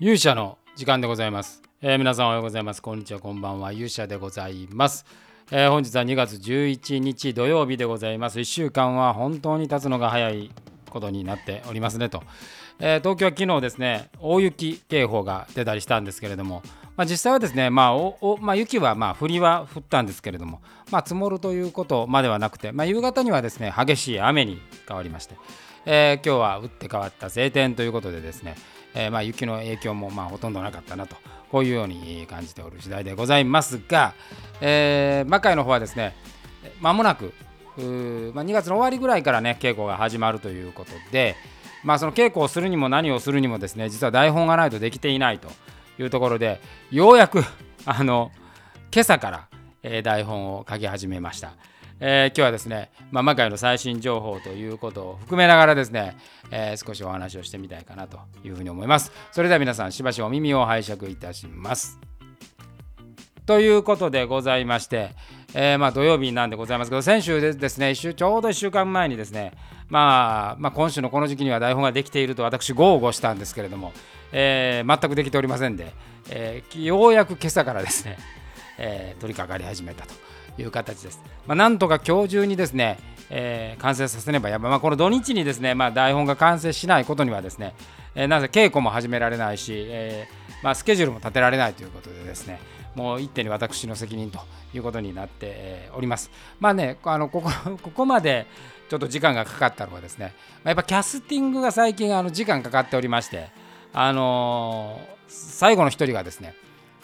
勇者の時間でございます、えー皆さんおはようございます。こんにちは。こんばんは。勇者でございます、えー本日は2月11日土曜日でございます。1週間は本当に経つのが早いことになっておりますねと、えー東京は昨日ですね大雪警報が出たりしたんですけれども、まあ、実際はですね、まあおおまあ、雪はまあ降りは降ったんですけれども、まあ、積もるということまではなくて、まあ、夕方にはですね激しい雨に変わりまして、えー今日は打って変わった晴天ということでですね、えーまあ、雪の影響もまあほとんどなかったなとこういうように感じておる次第でございますが、えー魔界の方はですねまもなくまあ、2月の終わりぐらいからね稽古が始まるということで、まあ、その稽古をするにも何をするにもですね実は台本がないとできていないというところでようやくあの今朝から、えー台本を書き始めました。えー今日はですね、まあ、魔界の最新情報ということを含めながらですね、えー少しお話をしてみたいかなというふうに思います。それでは皆さんしばしお耳を拝借いたします。ということでございまして、えーまあ土曜日なんでございますけど、先週ですね、ちょうど1週間前にですね、まあ、まあ、今週のこの時期には台本ができていると私、豪語したんですけれども、えー全くできておりませんで、えーようやく今朝からですね、え取り掛かり始めたという形です。まあ、なんとか今日中にですね、えー完成させねばやばい、まあ、この土日にですね、まあ、台本が完成しないことにはですね、えーなぜ稽古も始められないし、えーまあ、スケジュールも立てられないということでですね、もう一手に私の責任ということになってえーおります。まあね、あのここ ここまでちょっと時間がかかったのはですね、まやっぱキャスティングが最近あの時間かかっておりまして、あのー最後の一人がですね、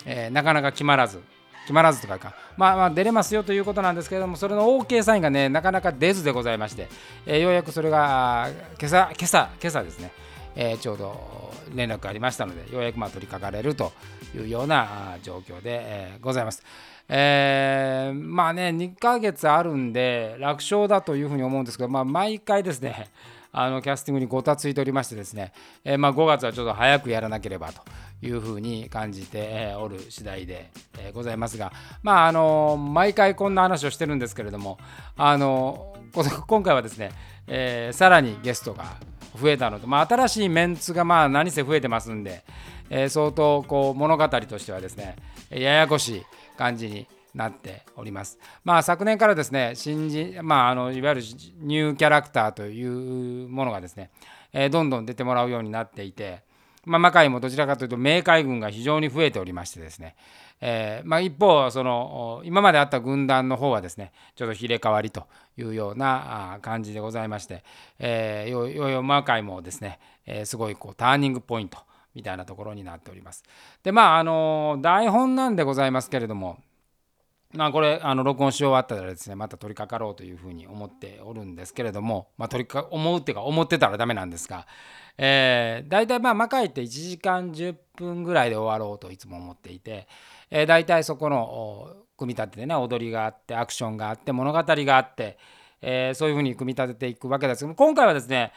えーなかなか決まらず、決まらずとかか、まあ、まあ出れますよということなんですけれども、それの OK サインがね、なかなか出ずでございまして、えーようやくそれが今朝、今朝、今朝ですね、えーちょうど連絡がありましたので、ようやくまあ取り掛かれるというような状況で、えーございます。えーまあね、2ヶ月あるんで、楽勝だというふうに思うんですけど、まあ、毎回ですね、あのキャスティングにごたついておりましてですね、えーまあ、5月はちょっと早くやらなければというふうに感じておる次第で、ございますが、まああの毎回こんな話をしてるんですけれども、あの今回はですね、えーさらにゲストが増えたのと、まあ、新しいメンツがまあ何せ増えてますんで、えー相当こう物語としてはですねややこしい感じになっております。まあ昨年からですね新人、まあ、あのいわゆるニューキャラクターというものがですね、えーどんどん出てもらうようになっていて、まあ、魔界もどちらかというと冥界軍が非常に増えておりましてですね、えーまあ、一方その今まであった軍団の方はですねちょっと入れ替わりというような感じでございまして、えー、よよよ魔界もですね、えーすごいこうターニングポイントみたいなところになっております。でまああの台本なんでございますけれどもまあこれあの録音し終わったらですねまた取り掛かろうというふうに思っておるんですけれども、まあ、取りか思うっていうか思ってたらダメなんですが、えー、大体まあ魔界って1時間10分ぐらいで終わろうといつも思っていて、えー、大体そこの組み立てでね踊りがあってアクションがあって物語があって、えーそういうふうに組み立てていくわけですけど今回はですね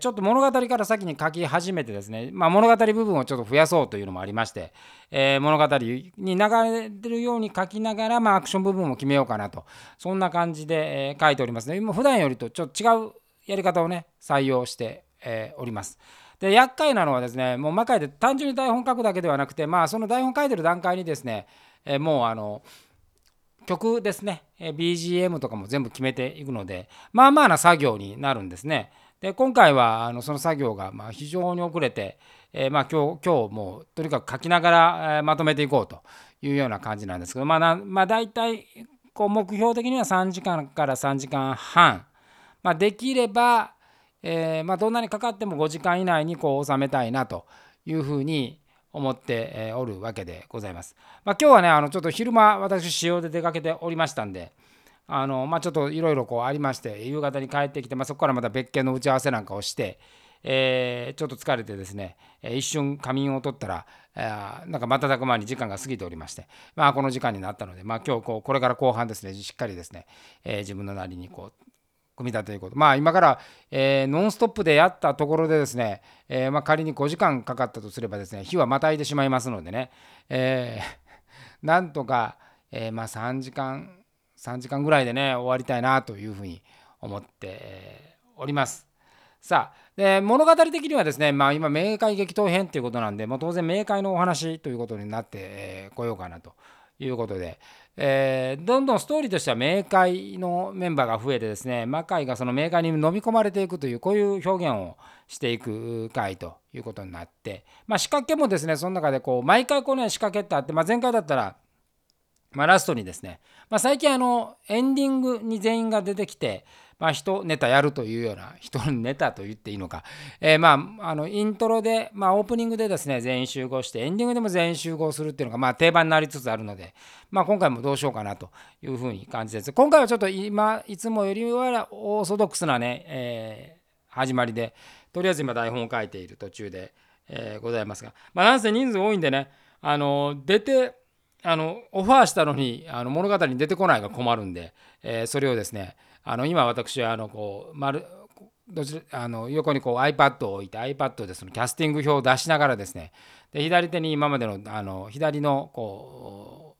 ちょっと物語から先に書き始めてですね、まあ、物語部分をちょっと増やそうというのもありまして、えー物語に流れてるように書きながら、まあ、アクション部分も決めようかなとそんな感じで、え書いておりますね。今普段よりとちょっと違うやり方をね採用して、えおります。で厄介なのはですねもう魔界で単純に台本書くだけではなくてまあその台本書いてる段階にですね、えもうあの曲ですね、BGM とかも全部決めていくのでまあまあな作業になるんですね。で今回はあのその作業がま非常に遅れて、えーまあ今日今日もうとにかく書きながら、えまとめていこうというような感じなんですけどまあなまあ大体こう目標的には3時間から3時間半、まあ、できれば、えーまあ、どんなにかかっても5時間以内にこう収めたいなというふうに思っておるわけでございます。まあ、今日はねあのちょっと昼間私仕様で出かけておりましたんであの、まあ、ちょっといろいろこうありまして夕方に帰ってきて、まあ、そこからまた別件の打ち合わせなんかをして、えーちょっと疲れてですね一瞬仮眠を取ったら、えーなんか瞬く間に時間が過ぎておりまして、まあ、この時間になったので、まあ、今日こうこれから後半ですねしっかりですね、えー自分のなりにこう組み立てていことまあ今から、えーノンストップでやったところでですね、えーまあ、仮に5時間かかったとすればですね日はまたいでしまいますのでね、えー なんとか、えまあ3時間3時間ぐらいでね終わりたいなというふうに思っております。さあで物語的にはですね、まあ、今冥界激闘編ということなんで、もう当然冥界のお話ということになってこようかなということで、えー、どんどんストーリーとしては冥界のメンバーが増えてですね魔界がその冥界に飲み込まれていくというこういう表現をしていく回ということになって、まあ、仕掛けもですねその中でこう毎回この、ね、仕掛けってあって、まあ、前回だったら、まあ、ラストにですね、まあ、最近あのエンディングに全員が出てきてまあ、人ネタやるというような人ネタと言っていいのか、えー、まああのイントロで、まあ、オープニングでですね全員集合してエンディングでも全員集合するっていうのが、まあ、定番になりつつあるので、まあ、今回もどうしようかなというふうに感じです。今回はちょっと今いつもよりはオーソドックスなね、えー、始まりでとりあえず今台本を書いている途中で、えー、ございますが、まあ、なんせ人数多いんでねあの出てあのオファーしたのにあの物語に出てこないが困るんで、えー、それをですねあの今私はあのこう丸どちらあの横にこう iPad を置いて iPad でそのキャスティング表を出しながらですねで左手に今までのあの左のこ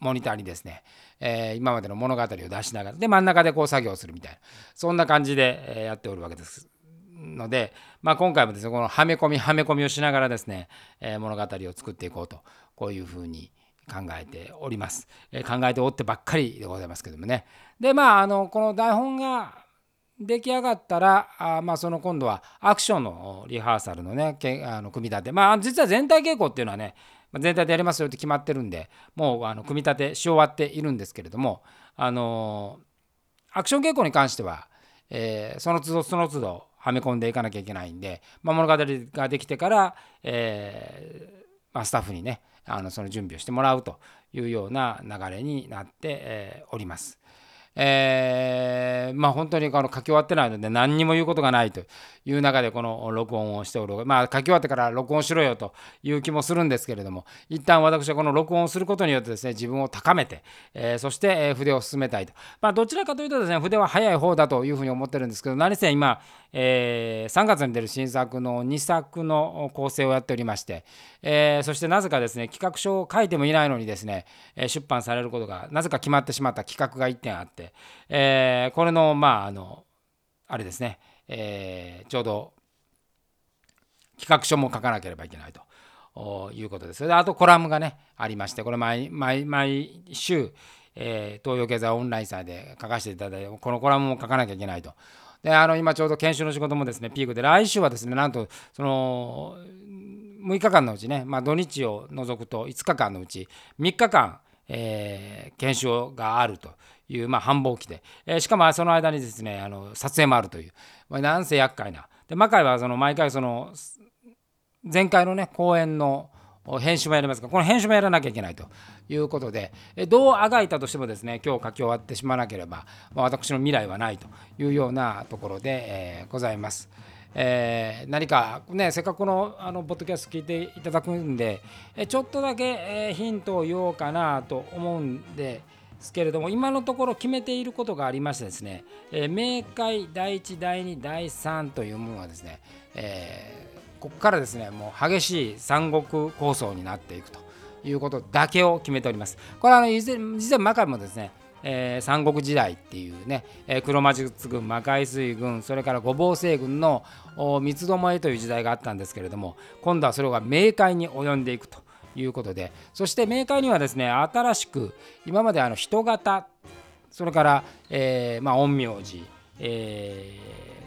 うモニターにですね、えー、今までの物語を出しながらで真ん中でこう作業するみたいなそんな感じでやっておるわけです。ので、まあ、今回もですねこのはめ込みはめ込みをしながらですね、えー、物語を作っていこうとこういうふうに考えております、え、考えておってばっかりでございますけどもね。でまああのこの台本が出来上がったらあまあその今度はアクションのリハーサルのねけあの組み立て。まあ実は全体稽古っていうのはね全体でやりますよって決まってるんでもうあの組み立てし終わっているんですけれどもあのアクション稽古に関しては、えー、その都度その都度はめ込んでいかなきゃいけないんで、まあ、物語ができてから、えーまあ、スタッフにねあのその準備をしてもらうというような流れになって、おります。えー、まあ本当にこの書き終わってないので何にも言うことがないという中でこの録音をしておるまあ書き終わってから録音しろよという気もするんですけれども一旦私はこの録音をすることによってですね自分を高めて、えー、そして筆を進めたいとまあどちらかというとですね筆は早い方だというふうに思ってるんですけど何せ今、えー、3月に出る新作の2作の構成をやっておりまして、えー、そしてなぜかですね企画書を書いてもいないのにですね出版されることがなぜか決まってしまった企画が1点あってえー、これのまああのあれですね、え、ちょうど企画書も書かなければいけないということです。であとコラムがねありましてこれ毎毎週、え、東洋経済オンライン祭で書かせていただいてこのコラムも書かなきゃいけないと。であの今ちょうど研修の仕事もですねピークで来週はですねなんとその6日間のうちね、まあ、土日を除くと5日間のうち3日間、えー、研修があるという、まあ、繁忙期で、えー、しかもその間にですねあの撮影もあるという、まあ、なんせ厄介な。で魔界はその毎回その前回のね公演の編集もやりますがこの編集もやらなきゃいけないということでどうあがいたとしてもですね今日書き終わってしまわなければ、まあ、私の未来はないというようなところで、えー、ございます。えー、何かねせっかくこのあのポッドキャスト聞いていただくんで、えちょっとだけ、えヒントを言おうかなと思うんで、ですけれども今のところ決めていることがありましてですね、えー、明快第1第2第3というものはですね、えー、ここからですねもう激しい三国構想になっていくということだけを決めております。これはあの以前実は魔界もですねえー、三国時代っていうね、えー、黒魔術軍魔界水軍それから五芒星軍の三つどもえという時代があったんですけれども今度はそれが明快に及んでいくということで。そしてメーカーにはですね新しく今まであの人型それから、え、ま、陰陽師、え、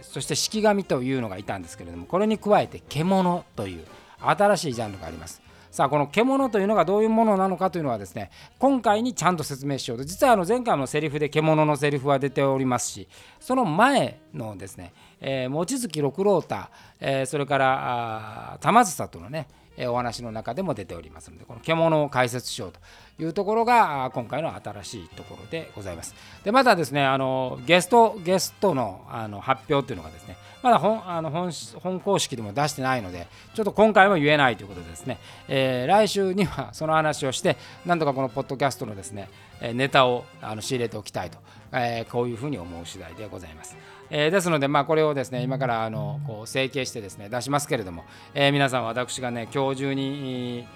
そして式神というのがいたんですけれどもこれに加えて獣という新しいジャンルがあります。さあこの獣というのがどういうものなのかというのはですね今回にちゃんと説明しようと。実はあの前回のセリフで獣のセリフは出ておりますしその前のですね、えー、望月六郎太、えー、それから玉梓とのねお話の中でも出ておりますのでこの獣を解説しようというところが今回の新しいところでございます。でまたですねあのゲストゲストのあの発表というのがですねまだ本あの本本公式でも出してないのでちょっと今回は言えないということでですね、えー、来週には その話をしてなんとかこのポッドキャストのですねネタをあの仕入れておきたいと、えー、こういうふうに思う次第でございます。えー、ですので、まあ、これをですね今からあのこう整形してですね出しますけれども、えー、皆さん私がね今日中に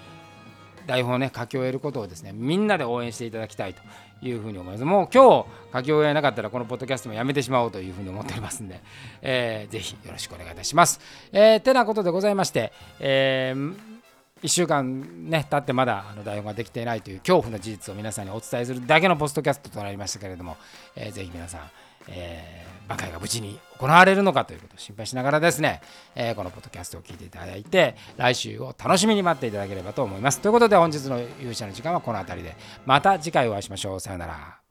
台本をね書き終えることをですねみんなで応援していただきたいというふうに思いますもう今日書き終えなかったらこのポッドキャストもやめてしまおうというふうに思っておりますんで、えー、ぜひよろしくお願いいたします。えー、てなことでございまして、えー1週間ね経ってまだあの台本ができていないという恐怖の事実を皆さんにお伝えするだけのポストキャストとなりましたけれども、えー、ぜひ皆さん、えー、馬会が無事に行われるのかということを心配しながらですね、えー、このポッドキャストを聞いていただいて来週を楽しみに待っていただければと思います。ということで本日の勇者の時間はこの辺りでまた次回お会いしましょう。さようなら。